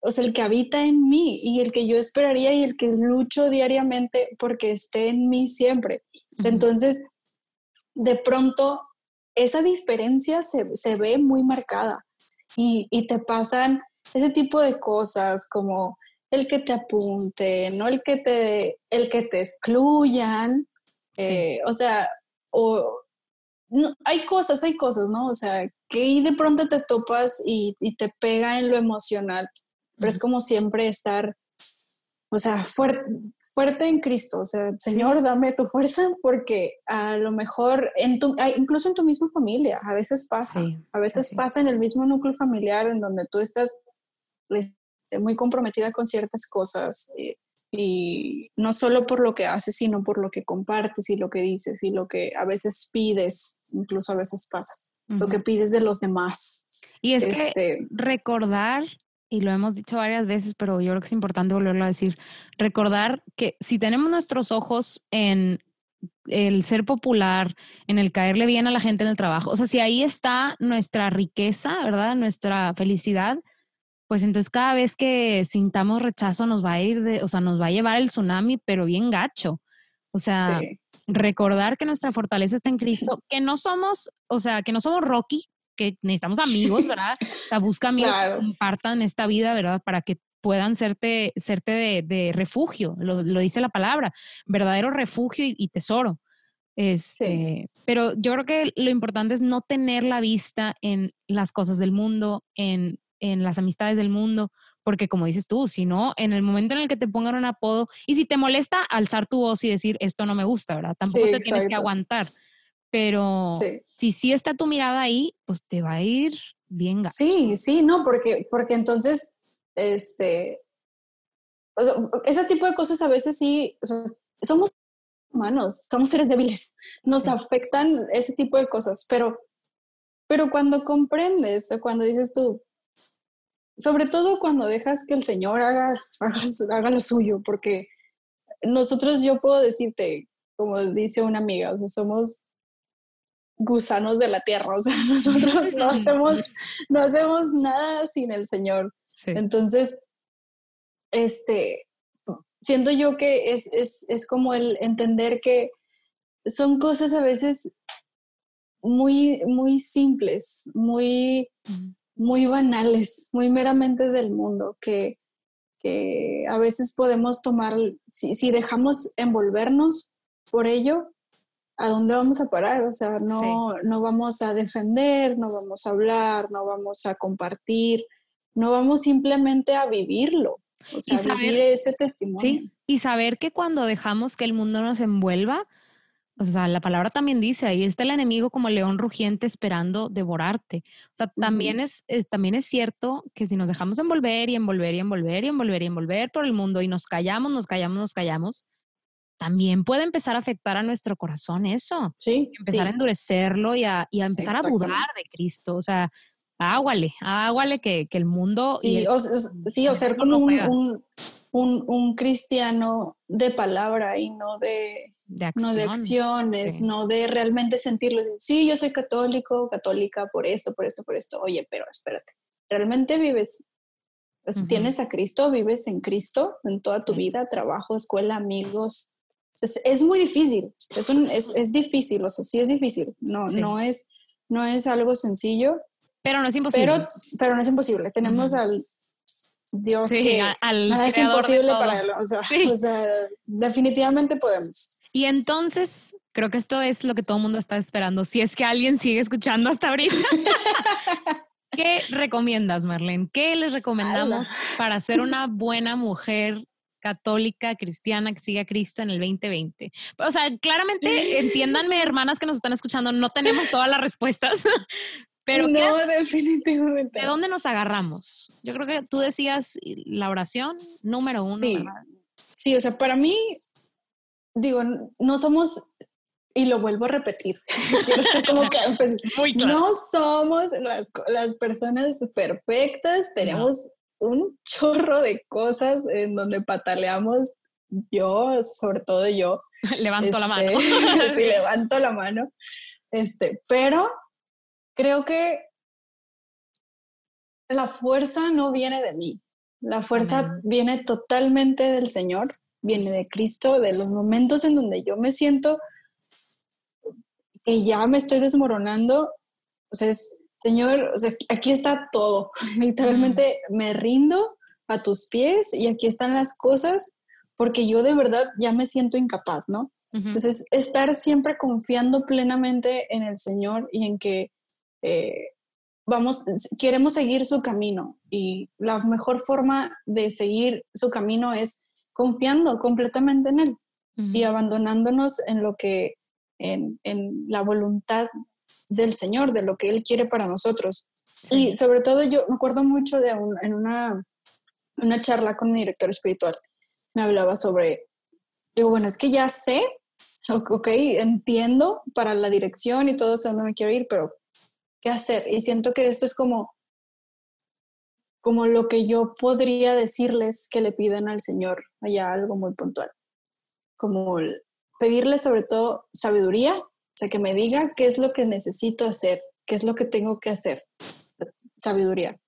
o sea, el que habita en mí y el que yo esperaría y el que lucho diariamente porque esté en mí siempre. Entonces, de pronto, esa diferencia se, ve muy marcada y, te pasan ese tipo de cosas como el que te apunten, ¿no? el, que te, el que te excluyan, eh, o sea, o hay cosas, hay cosas, ¿no? O sea, que de pronto te topas y, te pega en lo emocional, pero es como siempre estar, o sea, fuerte, fuerte en Cristo, o sea, Señor, dame tu fuerza porque a lo mejor, en tu, incluso en tu misma familia, a veces pasa, a veces pasa en el mismo núcleo familiar en donde tú estás este, muy comprometida con ciertas cosas. Eh, y no solo por lo que haces, sino por lo que compartes y lo que dices y lo que a veces pides, incluso a veces pasa, lo que pides de los demás. Y es que este recordar, y lo hemos dicho varias veces, pero yo creo que es importante volverlo a decir, recordar que si tenemos nuestros ojos en el ser popular, en el caerle bien a la gente en el trabajo, o sea, si ahí está nuestra riqueza, ¿verdad? Nuestra felicidad, pues entonces cada vez que sintamos rechazo nos va a ir, de, o sea, nos va a llevar el tsunami, pero bien gacho. O sea, recordar que nuestra fortaleza está en Cristo, que no somos, o sea, que no somos Rocky, que necesitamos amigos, ¿verdad? O sea, busca amigos que compartan esta vida, ¿verdad? Para que puedan serte, serte de, refugio, lo, dice la palabra, verdadero refugio y, tesoro. Este, Pero yo creo que lo importante es no tener la vista en las cosas del mundo, en en las amistades del mundo, porque como dices tú, si no, en el momento en el que te pongan un apodo, y si te molesta, alzar tu voz y decir, esto no me gusta, ¿verdad? Tampoco te tienes que aguantar, pero si sí está tu mirada ahí, pues te va a ir bien. Sí, sí, no, porque, porque entonces, este, ese tipo de cosas a veces sí, somos humanos, somos seres débiles, nos afectan ese tipo de cosas, pero, pero cuando comprendes, cuando dices tú, sobre todo cuando dejas que el Señor haga, haga, lo suyo, porque nosotros, yo puedo decirte, como dice una amiga, o sea, somos gusanos de la tierra, o sea, nosotros no hacemos, no hacemos nada sin el Señor. Entonces, este, siento yo que es, es, es, como el entender que son cosas a veces muy, muy simples, muy, muy banales, muy meramente del mundo, que, a veces podemos tomar, si, dejamos envolvernos por ello, ¿a dónde vamos a parar? O sea, no, no vamos a defender, no vamos a hablar, no vamos a compartir, no vamos simplemente a vivirlo. O sea, vivir ese testimonio. y saber que cuando dejamos que el mundo nos envuelva, o sea, la palabra también dice, ahí está el enemigo como león rugiente esperando devorarte. O sea, también, es, también es cierto que si nos dejamos envolver y envolver y envolver y envolver y envolver por el mundo y nos callamos, nos callamos, nos callamos, también puede empezar a afectar a nuestro corazón eso. Sí. Empezar a endurecerlo y a, y a empezar a dudar de Cristo. O sea, águale, águale que, que el mundo... Sí, o, sí, o ser como un, un, un, cristiano de palabra y no de, no de acciones, no de realmente sentirlo. Sí, yo soy católico, católica por esto, por esto, por esto. Oye, pero espérate, ¿realmente vives? Pues, ¿Tienes a Cristo? ¿Vives en Cristo en toda tu vida? Trabajo, escuela, amigos. Es, es muy difícil, es, un, es, es, difícil, o sea, sí es difícil, no, no, es, no es algo sencillo. Pero no es imposible. Pero, pero no es imposible. Tenemos al Dios que al nada es imposible para él. O sea, definitivamente podemos. Y entonces, creo que esto es lo que todo el mundo está esperando. Si es que alguien sigue escuchando hasta ahorita. ¿Qué recomiendas, Marlene? ¿Qué les recomendamos para ser una buena mujer católica, cristiana, que siga a Cristo en el 2020? O sea, claramente, entiéndanme, hermanas que nos están escuchando, no tenemos todas las respuestas, pero no, definitivamente. ¿De dónde nos agarramos? Yo creo que tú decías la oración número uno. Sí, sí o sea, para mí, digo, no somos, y lo vuelvo a repetir, quiero ser como que pues, no somos las, personas perfectas, tenemos un chorro de cosas en donde pataleamos, yo, sobre todo yo. levanto la mano. Este, sí, levanto la mano. Este, pero creo que la fuerza no viene de mí. La fuerza viene totalmente del Señor, viene de Cristo, de los momentos en donde yo me siento que ya me estoy desmoronando. O sea, Señor, aquí está todo. Literalmente me rindo a tus pies y aquí están las cosas porque yo de verdad ya me siento incapaz, ¿no? Entonces, estar siempre confiando plenamente en el Señor y en que eh, vamos, queremos seguir su camino y la mejor forma de seguir su camino es confiando completamente en Él y abandonándonos en lo que, en, la voluntad del Señor, de lo que Él quiere para nosotros. Y sobre todo yo me acuerdo mucho de en una, una charla con mi director espiritual, me hablaba sobre, digo, bueno, es que ya sé, ok, entiendo para la dirección y todo eso donde me quiero ir, pero hacer. Y siento que esto es como, como lo que yo podría decirles que le pidan al Señor, allá algo muy puntual. Como pedirle sobre todo sabiduría, o sea, que me diga qué es lo que necesito hacer, qué es lo que tengo que hacer. Sabiduría.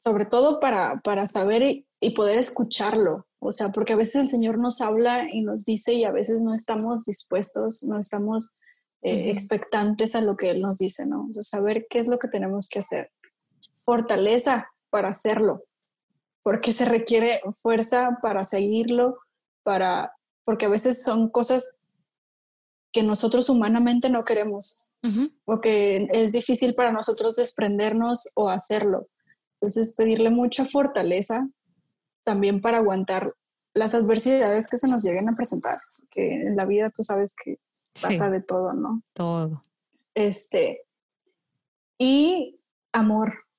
sobre todo para, para saber y, y poder escucharlo, o sea, porque a veces el Señor nos habla y nos dice y a veces no estamos dispuestos, no estamos eh, expectantes a lo que Él nos dice, ¿no? O sea, saber qué es lo que tenemos que hacer. Fortaleza para hacerlo, porque se requiere fuerza para seguirlo, para, porque a veces son cosas que nosotros humanamente no queremos o que es difícil para nosotros desprendernos o hacerlo. Entonces, pedirle mucha fortaleza también para aguantar las adversidades que se nos lleguen a presentar, que en la vida tú sabes que pasa de todo, ¿no? Todo. Este, y amor,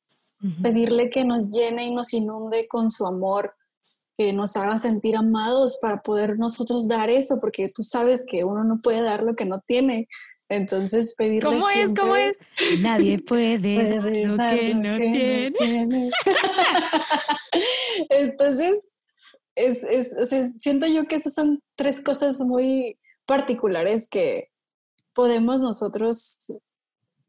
pedirle que nos llene y nos inunde con su amor, que nos haga sentir amados para poder nosotros dar eso, porque tú sabes que uno no puede dar lo que no tiene. Entonces pedirle ¿Cómo es? ¿Cómo es? Nadie puede, puede lo que no tiene. Entonces, es, es, o sea, siento yo que esas son tres cosas muy particulares que podemos nosotros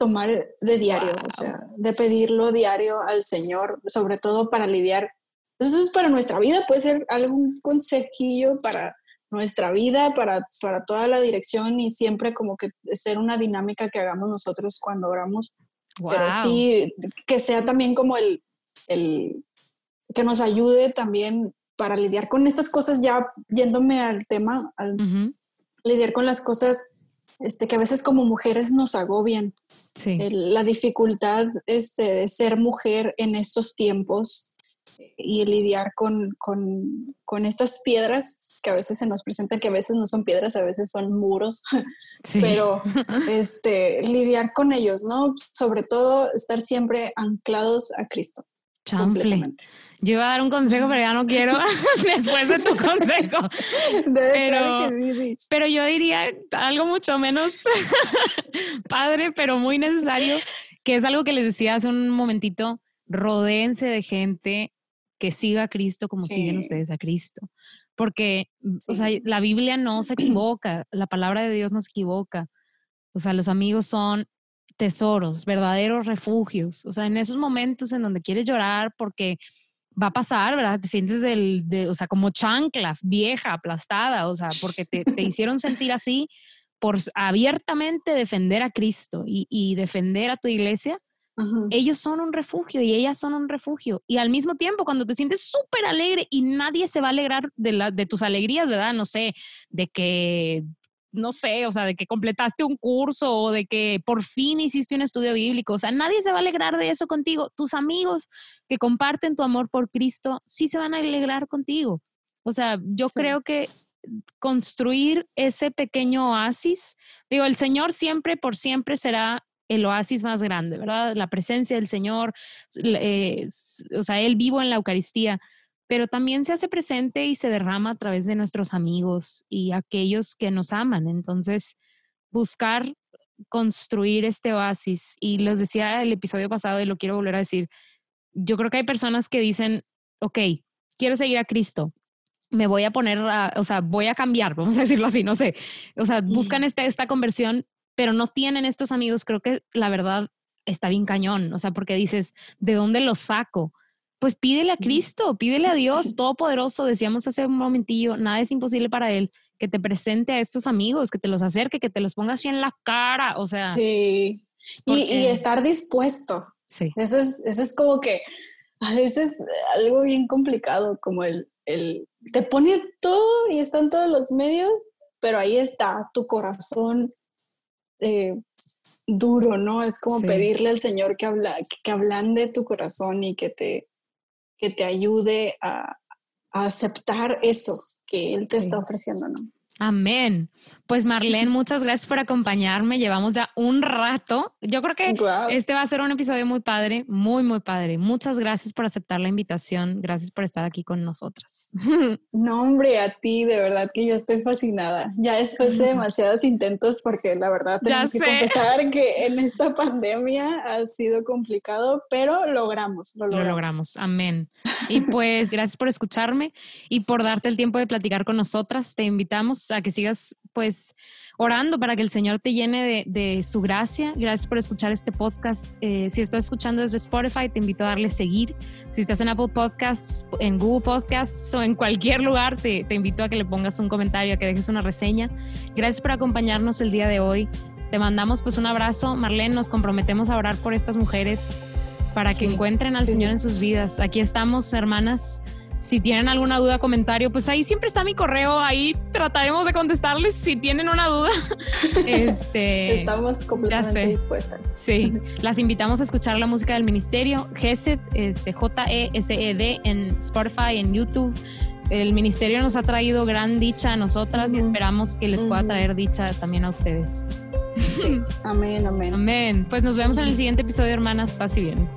tomar de diario, o sea, de pedirlo diario al Señor, sobre todo para lidiar. Eso es para nuestra vida, puede ser algún consejillo para nuestra vida, para, para toda la dirección y siempre como que ser una dinámica que hagamos nosotros cuando oramos. Pero sí, que sea también como el, el, que nos ayude también para lidiar con estas cosas, ya yéndome al tema, al, lidiar con las cosas este, que a veces como mujeres nos agobian. la dificultad este, de ser mujer en estos tiempos y lidiar con, con, estas piedras que a veces se nos presentan, que a veces no son piedras, a veces son muros, pero este, lidiar con ellos, ¿no? Sobre todo estar siempre anclados a Cristo. Chanfle. Yo iba a dar un consejo, pero ya no quiero después de tu consejo. Pero, pero yo diría algo mucho menos padre, pero muy necesario, que es algo que les decía hace un momentito, rodéense de gente que siga a Cristo como siguen ustedes a Cristo. Porque, o sea, la Biblia no se equivoca, la palabra de Dios no se equivoca. O sea, los amigos son tesoros, verdaderos refugios. O sea, en esos momentos en donde quieres llorar porque va a pasar, ¿verdad? Te sientes del, de, o sea, como chancla, vieja, aplastada, o sea, porque te, te hicieron sentir así por abiertamente defender a Cristo y, y defender a tu iglesia. Ellos son un refugio y ellas son un refugio. Y al mismo tiempo, cuando te sientes súper alegre y nadie se va a alegrar de, la, de tus alegrías, ¿verdad? No sé, de que no sé, o sea, de que completaste un curso o de que por fin hiciste un estudio bíblico. O sea, nadie se va a alegrar de eso contigo. Tus amigos que comparten tu amor por Cristo sí se van a alegrar contigo. O sea, yo creo que construir ese pequeño oasis, digo, el Señor siempre, por siempre será el oasis más grande, ¿verdad? La presencia del Señor, eh, o sea, Él vivo en la Eucaristía pero también se hace presente y se derrama a través de nuestros amigos y aquellos que nos aman. Entonces, buscar construir este oasis. Y les decía el episodio pasado y lo quiero volver a decir, yo creo que hay personas que dicen, ok, quiero seguir a Cristo, me voy a poner, o sea, voy a cambiar, vamos a decirlo así, no sé. O sea, buscan esta, esta conversión, pero no tienen estos amigos. Creo que la verdad está bien cañón, o sea, porque dices, ¿de dónde los saco? Pues pídele a Cristo, pídele a Dios Todopoderoso, decíamos hace un momentillo, nada es imposible para Él, que te presente a estos amigos, que te los acerque, que te los ponga así en la cara, o sea. Sí, y, estar dispuesto. Sí. Eso es, eso es como que a veces algo bien complicado, como el, el, te pone todo y están todos los medios, pero ahí está tu corazón eh, duro, ¿no? Es como pedirle al Señor que, habla, que ablande tu corazón y que te, que te ayude a, aceptar eso que Él te está ofreciendo, ¿no? Amén. Pues Marlene, muchas gracias por acompañarme. Llevamos ya un rato. Yo creo que este va a ser un episodio muy padre, muy, muy padre. Muchas gracias por aceptar la invitación. Gracias por estar aquí con nosotras. No, hombre, a ti, de verdad que yo estoy fascinada. Ya después de demasiados intentos, porque la verdad tengo que confesar que en esta pandemia ha sido complicado, pero logramos, lo logramos. Lo logramos. Amén. Y pues gracias por escucharme y por darte el tiempo de platicar con nosotras. Te invitamos a que sigas pues orando para que el Señor te llene de, su gracia. Gracias por escuchar este podcast. Eh, si estás escuchando desde Spotify, te invito a darle seguir. Si estás en Apple Podcasts, en Google Podcasts o en cualquier lugar, te, te invito a que le pongas un comentario, a que dejes una reseña. Gracias por acompañarnos el día de hoy. Te mandamos pues un abrazo. Marlene, nos comprometemos a orar por estas mujeres para que encuentren al Señor en sus vidas. Aquí estamos, hermanas si tienen alguna duda, comentario, pues ahí siempre está mi correo, ahí trataremos de contestarles si tienen una duda. este, Estamos completamente dispuestas. Sí, las invitamos a escuchar la música del ministerio, GESED, este, J-E-S-E-D, en Spotify, en YouTube. El ministerio nos ha traído gran dicha a nosotras y esperamos que les pueda traer dicha también a ustedes. Amén, amén. Amén. Pues nos vemos en el siguiente episodio, hermanas. Paz y bien.